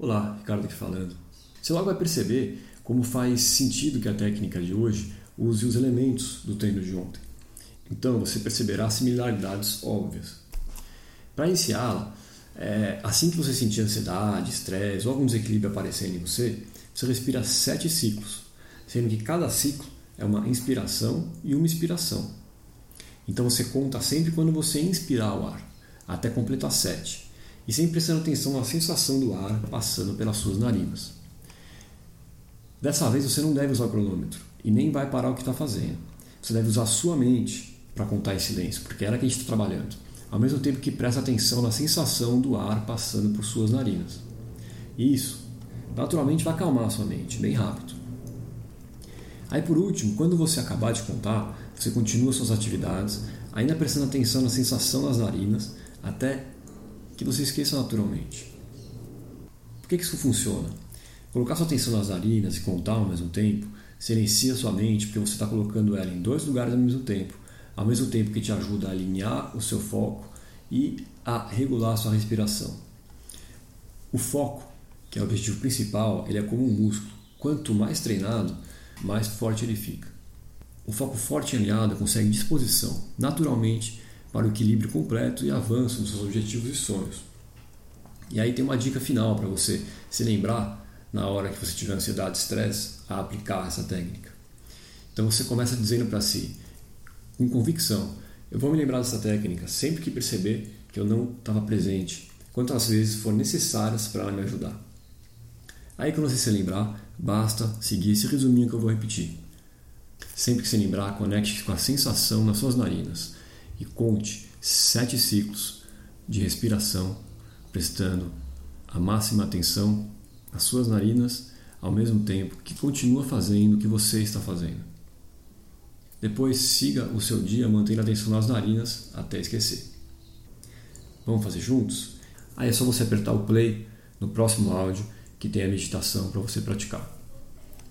Olá, Ricardo aqui falando. Você logo vai perceber como faz sentido que a técnica de hoje use os elementos do treino de ontem. Então você perceberá similaridades óbvias. Para iniciá-la, é, assim que você sentir ansiedade, estresse ou algum desequilíbrio aparecendo em você, você respira sete ciclos, sendo que cada ciclo é uma inspiração e uma expiração. Então você conta sempre quando você inspirar o ar, até completar sete e sempre prestando atenção na sensação do ar passando pelas suas narinas. Dessa vez você não deve usar o cronômetro e nem vai parar o que está fazendo. Você deve usar a sua mente para contar em silêncio, porque é ela que a gente está trabalhando, ao mesmo tempo que presta atenção na sensação do ar passando por suas narinas. Isso, naturalmente, vai acalmar a sua mente, bem rápido. Aí por último, quando você acabar de contar, você continua suas atividades, ainda prestando atenção na sensação das narinas, até que você esqueça naturalmente. Por que, que isso funciona? Colocar sua atenção nas narinas e contar ao mesmo tempo silencia sua mente porque você está colocando ela em dois lugares ao mesmo tempo, ao mesmo tempo que te ajuda a alinhar o seu foco e a regular a sua respiração. O foco, que é o objetivo principal, ele é como um músculo. Quanto mais treinado, mais forte ele fica. O foco forte e alinhado consegue disposição, naturalmente, para o equilíbrio completo e avanço nos seus objetivos e sonhos. E aí tem uma dica final para você se lembrar na hora que você tiver ansiedade estresse a aplicar essa técnica. Então você começa dizendo para si, com convicção, eu vou me lembrar dessa técnica sempre que perceber que eu não estava presente, quantas vezes for necessárias para ela me ajudar. Aí quando você se lembrar, basta seguir esse resuminho que eu vou repetir. Sempre que se lembrar, conecte com a sensação nas suas narinas e conte sete ciclos de respiração, prestando a máxima atenção às suas narinas, ao mesmo tempo que continua fazendo o que você está fazendo. Depois siga o seu dia mantendo a atenção nas narinas até esquecer. Vamos fazer juntos? Aí é só você apertar o play no próximo áudio que tem a meditação para você praticar.